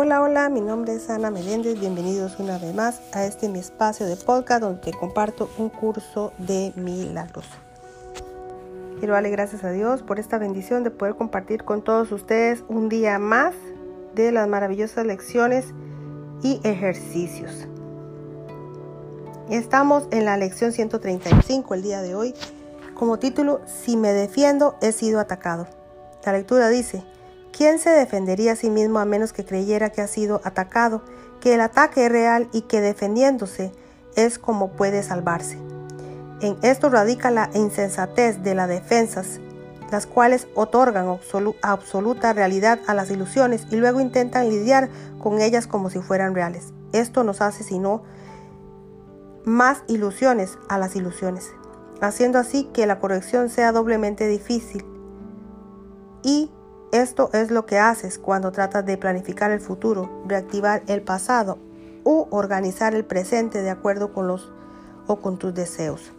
Hola, hola, mi nombre es Ana Meléndez, bienvenidos una vez más a este mi espacio de podcast donde te comparto un curso de milagros. Quiero darle gracias a Dios por esta bendición de poder compartir con todos ustedes un día más de las maravillosas lecciones y ejercicios. Estamos en la lección 135 el día de hoy, como título, Si me defiendo, he sido atacado. La lectura dice, ¿quién se defendería a sí mismo a menos que creyera que ha sido atacado, que el ataque es real y que defendiéndose es como puede salvarse? En esto radica la insensatez de las defensas, las cuales otorgan absoluta realidad a las ilusiones y luego intentan lidiar con ellas como si fueran reales. Esto nos hace sino más ilusiones a las ilusiones, haciendo así que la corrección sea doblemente difícil. Y esto es lo que haces cuando tratas de planificar el futuro, reactivar el pasado u organizar el presente de acuerdo con los o con tus deseos.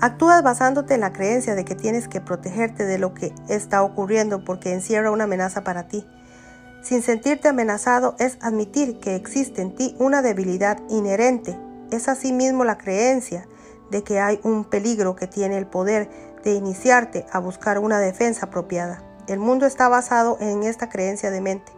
Actúas basándote en la creencia de que tienes que protegerte de lo que está ocurriendo porque encierra una amenaza para ti. Sin sentirte amenazado es admitir que existe en ti una debilidad inherente. Es asimismo la creencia de que hay un peligro que tiene el poder de iniciarte a buscar una defensa apropiada. El mundo está basado en esta creencia de mente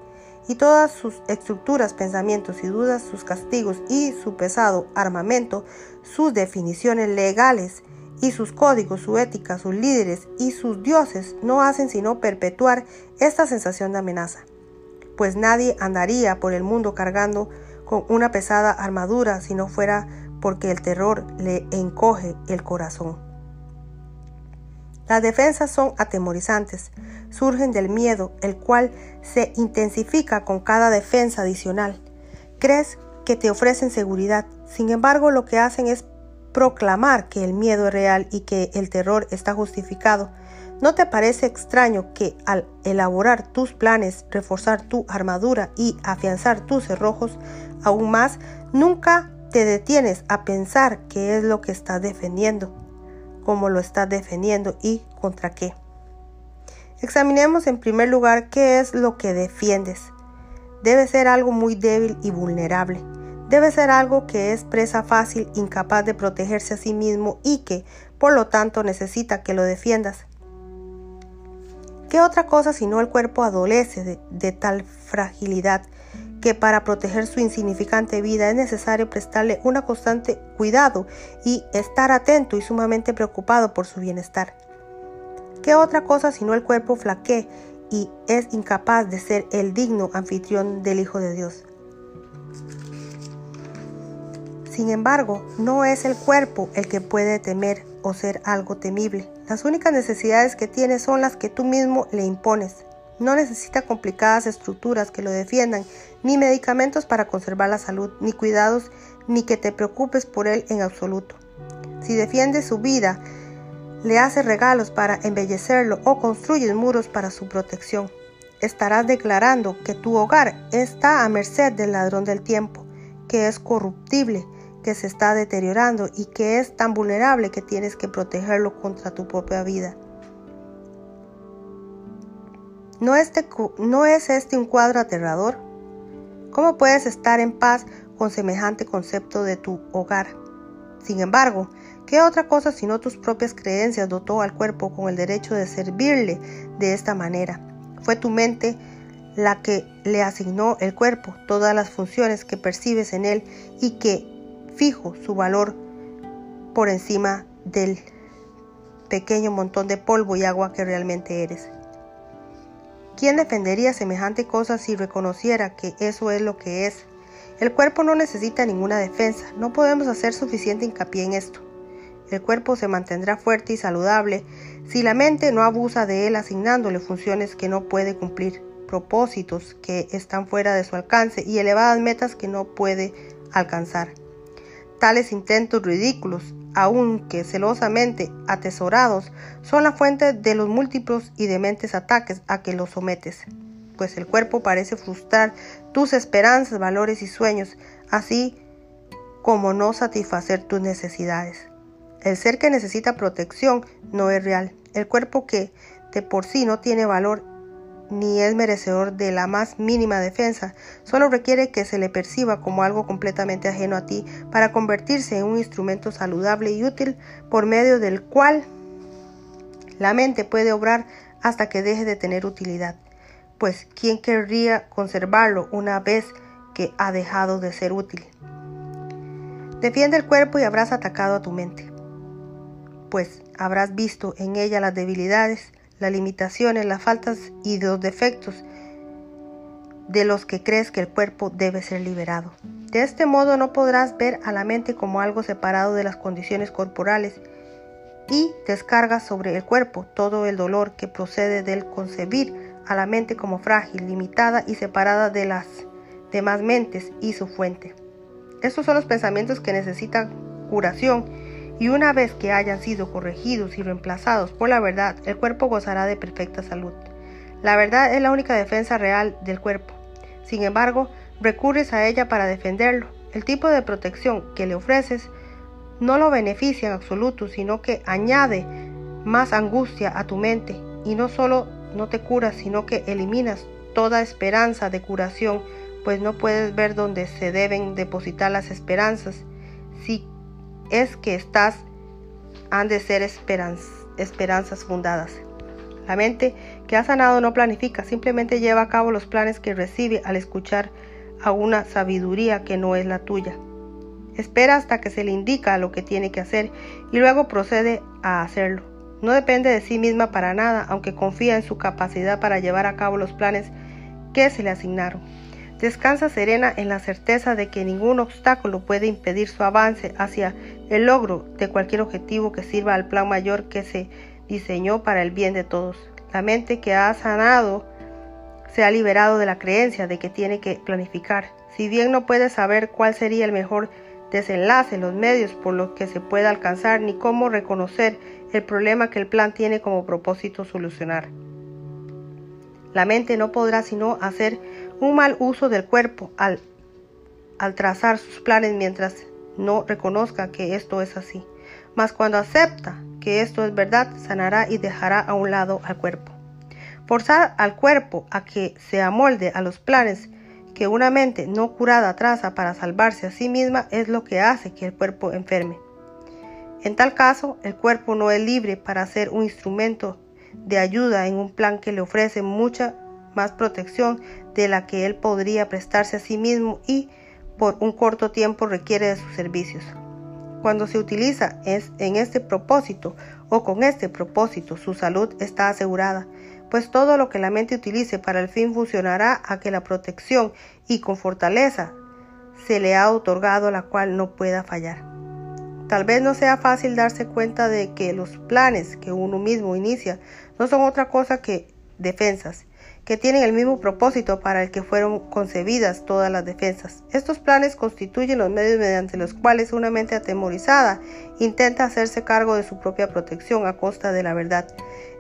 y todas sus estructuras, pensamientos y dudas, sus castigos y su pesado armamento, sus definiciones legales y sus códigos, su ética, sus líderes y sus dioses no hacen sino perpetuar esta sensación de amenaza pues nadie andaría por el mundo cargando con una pesada armadura si no fuera porque el terror le encoge el corazón. Las defensas son atemorizantes, surgen del miedo, el cual se intensifica con cada defensa adicional. Crees que te ofrecen seguridad, sin embargo lo que hacen es proclamar que el miedo es real y que el terror está justificado ¿No te parece extraño que al elaborar tus planes, reforzar tu armadura y afianzar tus cerrojos aún más, nunca te detienes a pensar qué es lo que estás defendiendo, cómo lo estás defendiendo y contra qué? Examinemos en primer lugar qué es lo que defiendes. Debe ser algo muy débil y vulnerable. Debe ser algo que es presa fácil, incapaz de protegerse a sí mismo y que, por lo tanto, necesita que lo defiendas. ¿Qué otra cosa sino el cuerpo adolece de, tal fragilidad que para proteger su insignificante vida es necesario prestarle una constante cuidado y estar atento y sumamente preocupado por su bienestar? ¿Qué otra cosa sino el cuerpo flaquee y es incapaz de ser el digno anfitrión del Hijo de Dios? Sin embargo, no es el cuerpo el que puede temer o ser algo temible. Las únicas necesidades que tiene son las que tú mismo le impones. No necesita complicadas estructuras que lo defiendan, ni medicamentos para conservar la salud, ni cuidados, ni que te preocupes por él en absoluto. Si defiendes su vida, le haces regalos para embellecerlo o construyes muros para su protección, estarás declarando que tu hogar está a merced del ladrón del tiempo, que es corruptible, que se está deteriorando y que es tan vulnerable que tienes que protegerlo contra tu propia vida. ¿No, este, ¿No es este un cuadro aterrador? ¿Cómo puedes estar en paz con semejante concepto de tu hogar? Sin embargo, ¿qué otra cosa sino tus propias creencias dotó al cuerpo con el derecho de servirle de esta manera? Fue tu mente la que le asignó el cuerpo todas las funciones que percibes en él y que fijo su valor por encima del pequeño montón de polvo y agua que realmente eres. ¿Quién defendería semejante cosa si reconociera que eso es lo que es? El cuerpo no necesita ninguna defensa, no podemos hacer suficiente hincapié en esto. El cuerpo se mantendrá fuerte y saludable si la mente no abusa de él asignándole funciones que no puede cumplir, propósitos que están fuera de su alcance y elevadas metas que no puede alcanzar. Tales intentos ridículos, aunque celosamente atesorados, son la fuente de los múltiples y dementes ataques a que los sometes, pues el cuerpo parece frustrar tus esperanzas, valores y sueños, así como no satisfacer tus necesidades. El ser que necesita protección no es real. El cuerpo que de por sí no tiene valor ni es merecedor de la más mínima defensa, solo requiere que se le perciba como algo completamente ajeno a ti para convertirse en un instrumento saludable y útil por medio del cual la mente puede obrar hasta que deje de tener utilidad. Pues, ¿quién querría conservarlo una vez que ha dejado de ser útil? Defiende el cuerpo y habrás atacado a tu mente, pues habrás visto en ella las debilidades, las limitaciones, las faltas y los defectos de los que crees que el cuerpo debe ser liberado. De este modo no podrás ver a la mente como algo separado de las condiciones corporales y descargas sobre el cuerpo todo el dolor que procede del concebir a la mente como frágil, limitada y separada de las demás mentes y su fuente. Estos son los pensamientos que necesitan curación y una vez que hayan sido corregidos y reemplazados por la verdad, el cuerpo gozará de perfecta salud. La verdad es la única defensa real del cuerpo. Sin embargo, recurres a ella para defenderlo. El tipo de protección que le ofreces no lo beneficia en absoluto, sino que añade más angustia a tu mente y no solo no te curas, sino que eliminas toda esperanza de curación, pues no puedes ver dónde se deben depositar las esperanzas. Si es que estás, han de ser esperanzas fundadas. La mente que ha sanado no planifica, simplemente lleva a cabo los planes que recibe al escuchar a una sabiduría que no es la tuya. Espera hasta que se le indica lo que tiene que hacer y luego procede a hacerlo. No depende de sí misma para nada, aunque confía en su capacidad para llevar a cabo los planes que se le asignaron. Descansa serena en la certeza de que ningún obstáculo puede impedir su avance hacia el logro de cualquier objetivo que sirva al plan mayor que se diseñó para el bien de todos. La mente que ha sanado se ha liberado de la creencia de que tiene que planificar. Si bien no puede saber cuál sería el mejor desenlace, los medios por los que se pueda alcanzar, ni cómo reconocer el problema que el plan tiene como propósito solucionar. La mente no podrá sino hacer un mal uso del cuerpo al, trazar sus planes mientras no reconozca que esto es así. Mas cuando acepta que esto es verdad, sanará y dejará a un lado al cuerpo. Forzar al cuerpo a que se amolde a los planes que una mente no curada traza para salvarse a sí misma es lo que hace que el cuerpo enferme. En tal caso, el cuerpo no es libre para ser un instrumento de ayuda en un plan que le ofrece mucha más protección de la que él podría prestarse a sí mismo y por un corto tiempo requiere de sus servicios. Cuando se utiliza en este propósito o con este propósito, su salud está asegurada pues todo lo que la mente utilice para el fin funcionará a que la protección y con fortaleza se le ha otorgado la cual no pueda fallar. Tal vez no sea fácil darse cuenta de que los planes que uno mismo inicia no son otra cosa que defensas, que tienen el mismo propósito para el que fueron concebidas todas las defensas. Estos planes constituyen los medios mediante los cuales una mente atemorizada intenta hacerse cargo de su propia protección a costa de la verdad.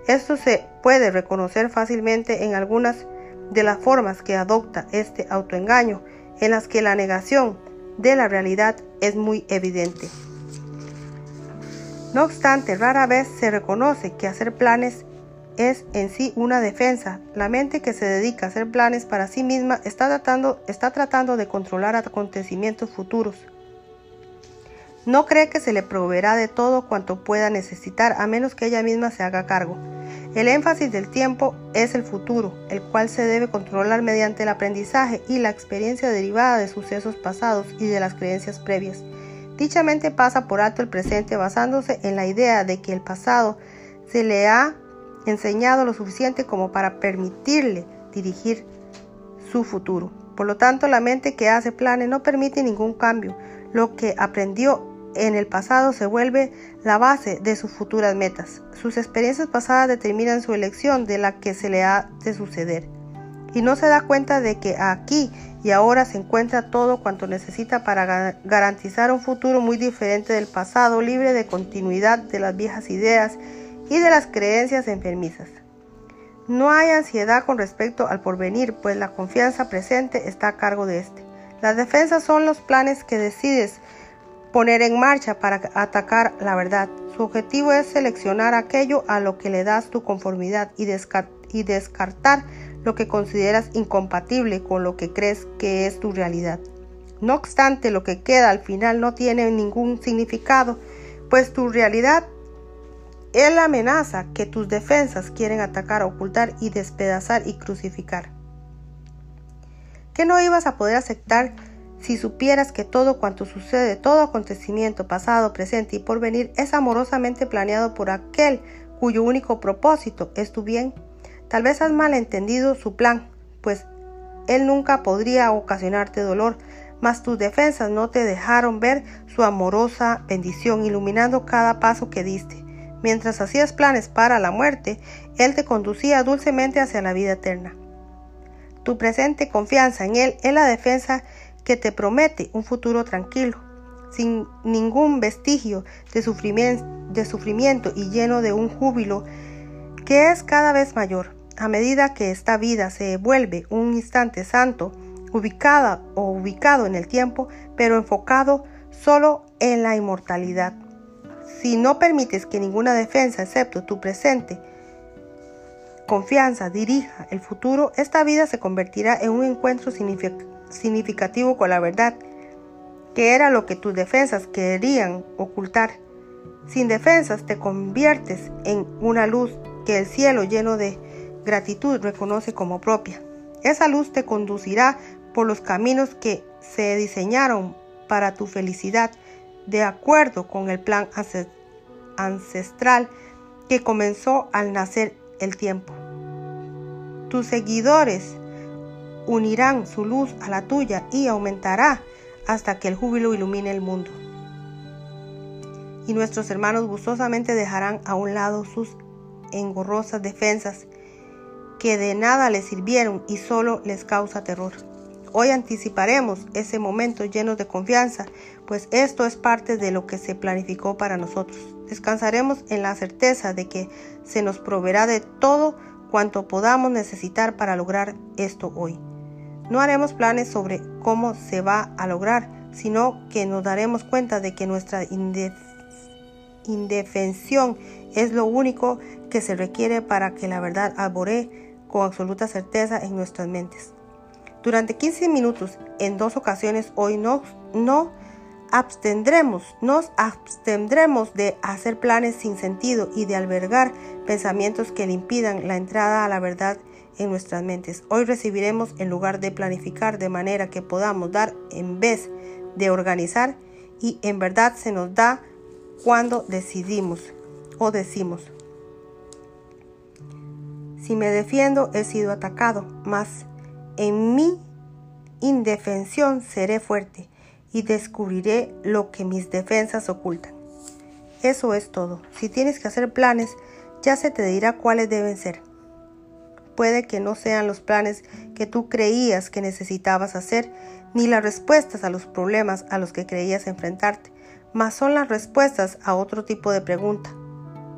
Esto se puede reconocer fácilmente en algunas de las formas que adopta este autoengaño, en las que la negación de la realidad es muy evidente. No obstante, rara vez se reconoce que hacer planes es en sí una defensa. La mente que se dedica a hacer planes para sí misma está tratando, está tratando de controlar acontecimientos futuros. No cree que se le proveerá de todo cuanto pueda necesitar a menos que ella misma se haga cargo. El énfasis del tiempo es el futuro, el cual se debe controlar mediante el aprendizaje y la experiencia derivada de sucesos pasados y de las creencias previas. Dicha mente pasa por alto el presente basándose en la idea de que el pasado se le ha enseñado lo suficiente como para permitirle dirigir su futuro. Por lo tanto, la mente que hace planes no permite ningún cambio. Lo que aprendió en el pasado se vuelve la base de sus futuras metas. Sus experiencias pasadas determinan su elección de la que se le ha de suceder. Y no se da cuenta de que aquí y ahora se encuentra todo cuanto necesita para garantizar un futuro muy diferente del pasado, libre de continuidad de las viejas ideas y de las creencias enfermizas. No hay ansiedad con respecto al porvenir, pues la confianza presente está a cargo de este. Las defensas son los planes que decides poner en marcha para atacar la verdad. Su objetivo es seleccionar aquello a lo que le das tu conformidad y, descartar lo que consideras incompatible con lo que crees que es tu realidad. No obstante, lo que queda al final no tiene ningún significado, pues tu realidad es la amenaza que tus defensas quieren atacar, ocultar y despedazar y crucificar. ¿Qué no ibas a poder aceptar si supieras que todo cuanto sucede, todo acontecimiento pasado, presente y por venir es amorosamente planeado por aquel cuyo único propósito es tu bien? Tal vez has malentendido su plan, pues él nunca podría ocasionarte dolor, mas tus defensas no te dejaron ver su amorosa bendición, iluminando cada paso que diste. Mientras hacías planes para la muerte, Él te conducía dulcemente hacia la vida eterna. Tu presente confianza en Él es la defensa que te promete un futuro tranquilo, sin ningún vestigio de sufrimiento, y lleno de un júbilo que es cada vez mayor. A medida que esta vida se vuelve un instante santo, ubicada o ubicado en el tiempo, pero enfocado solo en la inmortalidad. Si no permites que ninguna defensa, excepto tu presente, confianza dirija el futuro, esta vida se convertirá en un encuentro significativo con la verdad, que era lo que tus defensas querían ocultar. Sin defensas te conviertes en una luz que el cielo lleno de gratitud reconoce como propia. Esa luz te conducirá por los caminos que se diseñaron para tu felicidad, de acuerdo con el plan ancestral que comenzó al nacer el tiempo. Tus seguidores unirán su luz a la tuya y aumentará hasta que el júbilo ilumine el mundo. Y nuestros hermanos gustosamente dejarán a un lado sus engorrosas defensas que de nada les sirvieron y solo les causa terror. Hoy anticiparemos ese momento lleno de confianza, pues esto es parte de lo que se planificó para nosotros. Descansaremos en la certeza de que se nos proveerá de todo cuanto podamos necesitar para lograr esto hoy. No haremos planes sobre cómo se va a lograr, sino que nos daremos cuenta de que nuestra indefensión es lo único que se requiere para que la verdad alboree con absoluta certeza en nuestras mentes. Durante 15 minutos, en dos ocasiones hoy no, no abstendremos, nos abstendremos de hacer planes sin sentido y de albergar pensamientos que le impidan la entrada a la verdad en nuestras mentes. Hoy recibiremos en lugar de planificar de manera que podamos dar en vez de organizar y en verdad se nos da cuando decidimos o decimos. Si me defiendo he sido atacado, más en mi indefensión seré fuerte y descubriré lo que mis defensas ocultan. Eso es todo. Si tienes que hacer planes, ya se te dirá cuáles deben ser. Puede que no sean los planes que tú creías que necesitabas hacer, ni las respuestas a los problemas a los que creías enfrentarte, mas son las respuestas a otro tipo de pregunta,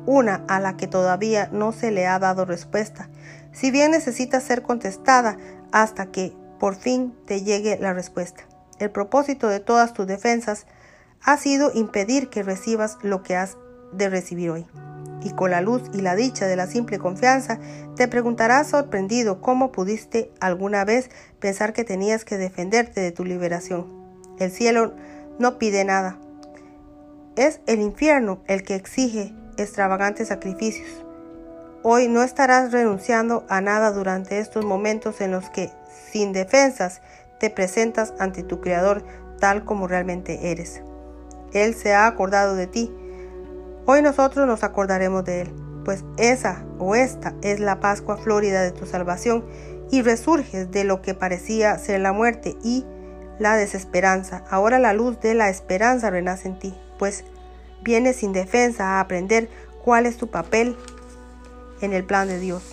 una a la que todavía no se le ha dado respuesta, si bien necesita ser contestada hasta que por fin te llegue la respuesta. El propósito de todas tus defensas ha sido impedir que recibas lo que has de recibir hoy. Y con la luz y la dicha de la simple confianza, te preguntarás sorprendido cómo pudiste alguna vez pensar que tenías que defenderte de tu liberación. El cielo no pide nada. Es el infierno el que exige extravagantes sacrificios. Hoy no estarás renunciando a nada durante estos momentos en los que, sin defensas, te presentas ante tu Creador tal como realmente eres. Él se ha acordado de ti. Hoy nosotros nos acordaremos de Él, pues esa o esta es la Pascua florida de tu salvación y resurges de lo que parecía ser la muerte y la desesperanza. Ahora la luz de la esperanza renace en ti, pues vienes sin defensa a aprender cuál es tu papel en el plan de Dios.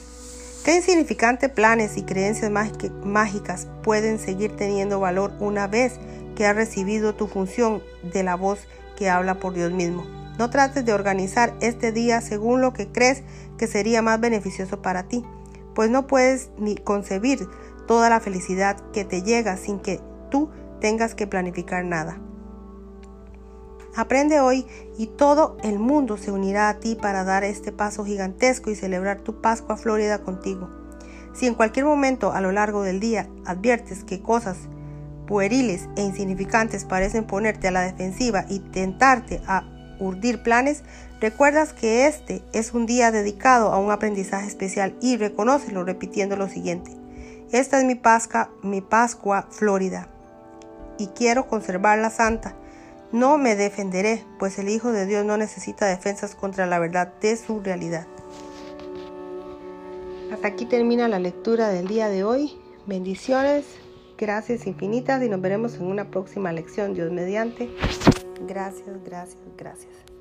¿Qué insignificantes planes y creencias mágicas pueden seguir teniendo valor una vez que has recibido tu función de la voz que habla por Dios mismo? No trates de organizar este día según lo que crees que sería más beneficioso para ti, pues no puedes ni concebir toda la felicidad que te llega sin que tú tengas que planificar nada. Aprende hoy y todo el mundo se unirá a ti para dar este paso gigantesco y celebrar tu Pascua Florida contigo. Si en cualquier momento a lo largo del día adviertes que cosas pueriles e insignificantes parecen ponerte a la defensiva y tentarte a urdir planes, recuerdas que este es un día dedicado a un aprendizaje especial y reconócelo repitiendo lo siguiente. Esta es mi Pascua, mi Pascua Florida y quiero conservarla santa. No me defenderé, pues el Hijo de Dios no necesita defensas contra la verdad de su realidad. Hasta aquí termina la lectura del día de hoy. Bendiciones, gracias infinitas y nos veremos en una próxima lección, Dios mediante. Gracias, gracias, gracias.